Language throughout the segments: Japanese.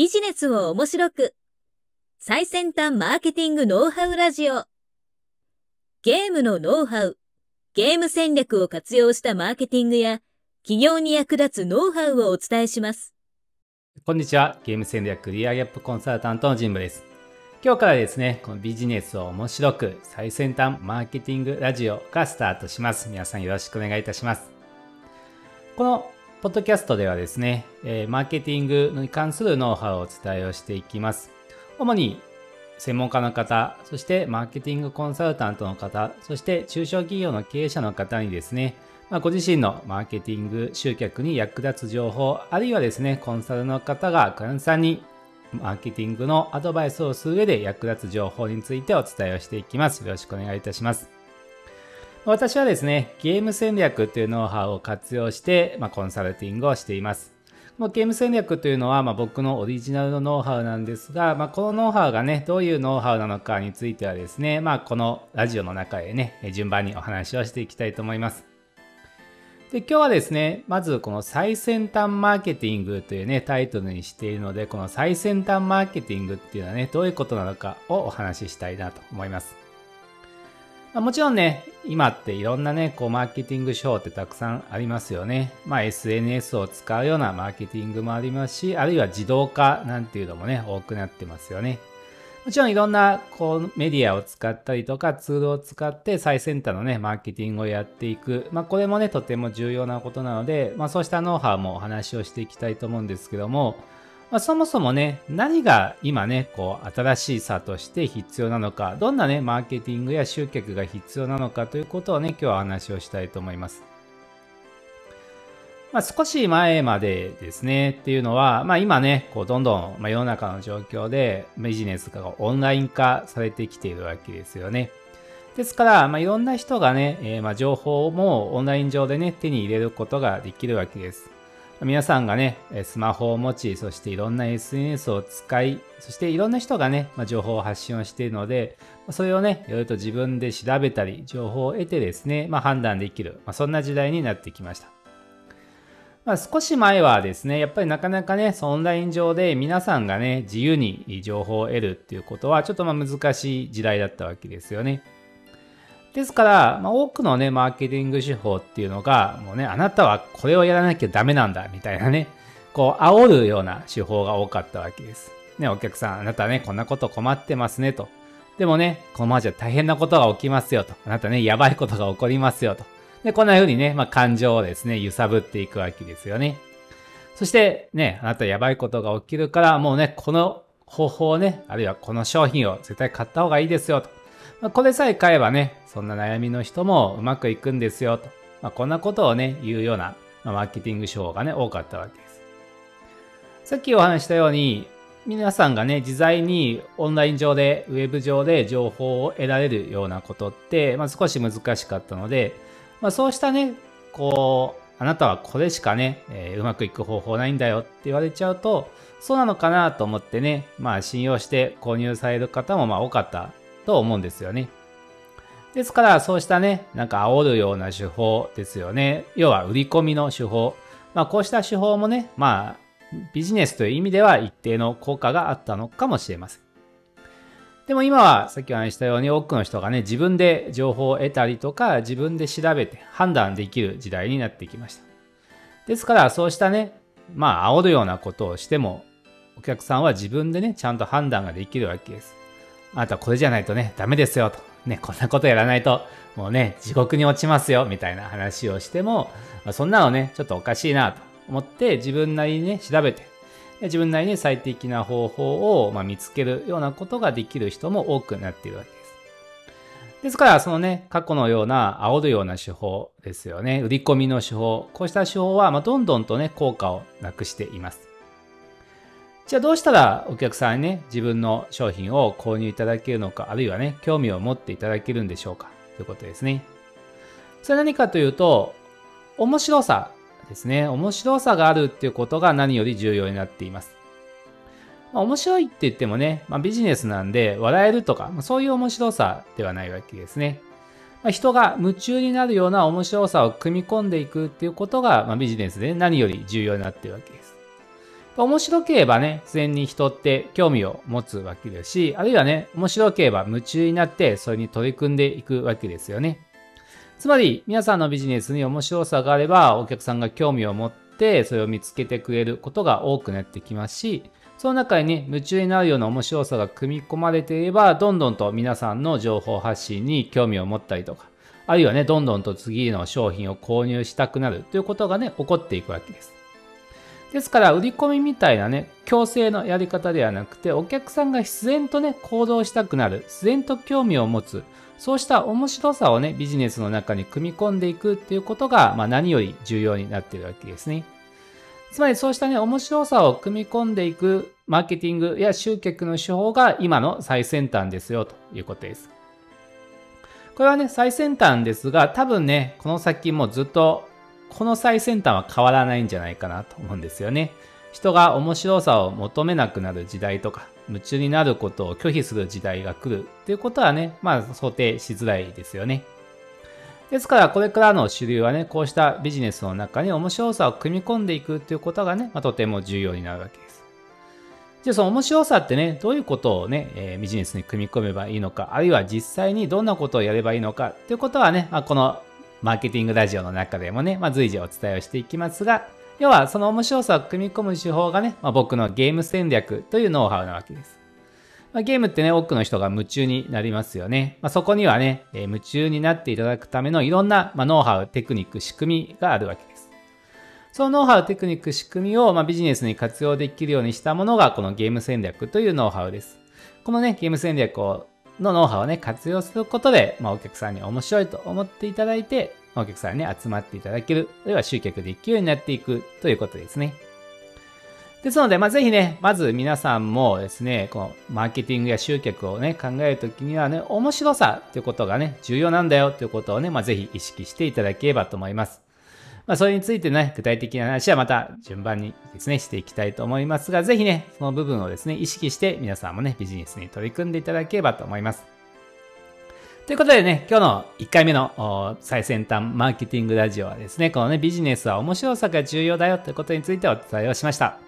ビジネスを面白く。最先端マーケティングノウハウラジオ。ゲームのノウハウ、ゲーム戦略を活用したマーケティングや、企業に役立つノウハウをお伝えします。こんにちは。ゲーム戦略クリアギャップコンサルタントのジンブです。今日からですね、このビジネスを面白く最先端マーケティングラジオがスタートします。皆さんよろしくお願いいたします。このポッドキャストではですね、えー、マーケティングに関するノウハウをお伝えをしていきます。主に専門家の方、そしてマーケティングコンサルタントの方、そして中小企業の経営者の方にですね、まあ、ご自身のマーケティング集客に役立つ情報、あるいはですね、コンサルの方がクランさんにマーケティングのアドバイスをする上で役立つ情報についてお伝えをしていきます。よろしくお願いいたします。私はですね、ゲーム戦略というノウハウを活用して、まあ、コンサルティングをしています。このゲーム戦略というのは、まあ、僕のオリジナルのノウハウなんですが、まあ、このノウハウがね、どういうノウハウなのかについてはですね、まあ、このラジオの中でね、順番にお話をしていきたいと思います。で、今日はですね、まずこの最先端マーケティングというね、タイトルにしているので、この最先端マーケティングっていうのはね、どういうことなのかをお話ししたいなと思います。まもちろんね、今っていろんなね、こうマーケティング手法ってたくさんありますよね。まあ SNS を使うようなマーケティングもありますし、あるいは自動化なんていうのもね、多くなってますよね。もちろんいろんなこうメディアを使ったりとかツールを使って最先端のね、マーケティングをやっていく。まあこれもね、とても重要なことなので、まあそうしたノウハウもお話をしていきたいと思うんですけども、まあ、そもそもね、何が今ね、こう、新しい差として必要なのか、どんなね、マーケティングや集客が必要なのかということをね、今日は話をしたいと思います。まあ、少し前までですね、っていうのは、まあ今ね、こうどんどん、ま、世の中の状況でビジネスがオンライン化されてきているわけですよね。ですから、まあ、いろんな人がね、えー、ま情報もオンライン上でね、手に入れることができるわけです。皆さんがね、スマホを持ち、そしていろんな SNS を使い、そしていろんな人がね、ま、情報を発信をしているので、それをね、いろいろと自分で調べたり、情報を得てですね、まあ、判断できる、まあ、そんな時代になってきました。ま、少し前はですね、やっぱりなかなかね、オンライン上で皆さんがね、自由に情報を得るっていうことは、ちょっとまあ難しい時代だったわけですよね。ですから、まあ、多くのね、マーケティング手法っていうのが、もうね、あなたはこれをやらなきゃダメなんだ、みたいなね、こう、煽るような手法が多かったわけです。ね、お客さん、あなたね、こんなこと困ってますね、と。でもね、このままじゃ大変なことが起きますよ、と。あなたね、やばいことが起こりますよ、と。で、こんな風にね、まあ、感情をですね、揺さぶっていくわけですよね。そして、ね、あなたやばいことが起きるから、もうね、この方法をね、あるいはこの商品を絶対買った方がいいですよ、と。まあ、これさえ買えばね、そんな悩みの人もうまくいくんですよと。まあ、こんなことをね、言うような、まあ、マーケティング手法がね、多かったわけです。さっきお話したように、皆さんがね、自在にオンライン上で、ウェブ上で情報を得られるようなことって、まあ、少し難しかったので、まあ、そうしたね、こう、あなたはこれしかね、えー、うまくいく方法ないんだよって言われちゃうと、そうなのかなと思ってね、まあ信用して購入される方もまあ多かったと思うんですよね。ですから、そうしたね、なんか煽るような手法ですよね。要は売り込みの手法。まあ、こうした手法もね、まあ、ビジネスという意味では一定の効果があったのかもしれません。でも今はさっきお話したように多くの人がね、自分で情報を得たりとか、自分で調べて判断できる時代になってきました。ですから、そうしたね、まあ、煽るようなことをしても、お客さんは自分でね、ちゃんと判断ができるわけです。あなたこれじゃないとね、ダメですよと。ね、こんなことやらないと、もうね、地獄に落ちますよ、みたいな話をしても、まあ、そんなのね、ちょっとおかしいなと思って、自分なりにね、調べて、自分なりに最適な方法を、まあ、見つけるようなことができる人も多くなっているわけです。ですから、そのね、過去のような煽るような手法ですよね。売り込みの手法。こうした手法は、まあ、どんどんとね、効果をなくしています。じゃあどうしたらお客さんにね、自分の商品を購入いただけるのか、あるいはね、興味を持っていただけるんでしょうかということですね。それ何かというと、面白さですね。面白さがあるっていうことが何より重要になっています。まあ、面白いって言ってもね、まあ、ビジネスなんで笑えるとか、まあ、そういう面白さではないわけですね。まあ、人が夢中になるような面白さを組み込んでいくっていうことが、まあ、ビジネスで何より重要になっているわけです。面白ければね、自然に人って興味を持つわけですし、あるいはね、面白ければ夢中になってそれに取り組んでいくわけですよね。つまり、皆さんのビジネスに面白さがあれば、お客さんが興味を持って、それを見つけてくれることが多くなってきますし、その中にね、夢中になるような面白さが組み込まれていれば、どんどんと皆さんの情報発信に興味を持ったりとか、あるいはね、どんどんと次の商品を購入したくなるということがね、起こっていくわけです。ですから、売り込みみたいなね、強制のやり方ではなくて、お客さんが自然とね、行動したくなる、自然と興味を持つ、そうした面白さをね、ビジネスの中に組み込んでいくっていうことが、まあ、何より重要になっているわけですね。つまりそうしたね、面白さを組み込んでいくマーケティングや集客の手法が今の最先端ですよということです。これはね、最先端ですが、多分ね、この先もずっとこの最先端は変わらないんじゃないかなと思うんですよね。人が面白さを求めなくなる時代とか、夢中になることを拒否する時代が来るっていうことはね、まあ想定しづらいですよね。ですから、これからの主流はね、こうしたビジネスの中に面白さを組み込んでいくっていうことがね、まあ、とても重要になるわけです。じゃあその面白さってね、どういうことをね、えー、ビジネスに組み込めばいいのか、あるいは実際にどんなことをやればいいのかっていうことはね、まあ、このマーケティングラジオの中でもね、まあ、随時お伝えをしていきますが、要はその面白さを組み込む手法がね、まあ、僕のゲーム戦略というノウハウなわけです。まあ、ゲームってね、多くの人が夢中になりますよね。まあ、そこにはね、えー、夢中になっていただくためのいろんな、まあ、ノウハウ、テクニック、仕組みがあるわけです。そのノウハウ、テクニック、仕組みを、ま、ビジネスに活用できるようにしたものが、このゲーム戦略というノウハウです。このね、ゲーム戦略をのノウハウをね、活用することで、まあ、お客さんに面白いと思っていただいて、お客さんに集まっていただける、あるいは集客できるようになっていくということですね。ですので、まあ、ぜひね、まず皆さんもですね、このマーケティングや集客をね、考えるときにはね、面白さということがね、重要なんだよということをね、まあ、ぜひ意識していただければと思います。まあ、それについてね、具体的な話はまた順番にですね、していきたいと思いますが、ぜひね、その部分をですね、意識して皆さんもね、ビジネスに取り組んでいただければと思います。ということでね、今日の1回目の最先端マーケティングラジオはですね、このね、ビジネスは面白さが重要だよということについてお伝えをしました。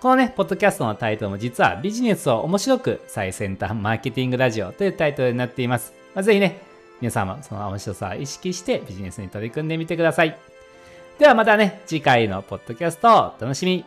このね、ポッドキャストのタイトルも実はビジネスを面白く最先端マーケティングラジオというタイトルになっています。まあ、ぜひね、皆さんもその面白さを意識してビジネスに取り組んでみてください。ではまたね、次回のポッドキャストをお楽しみ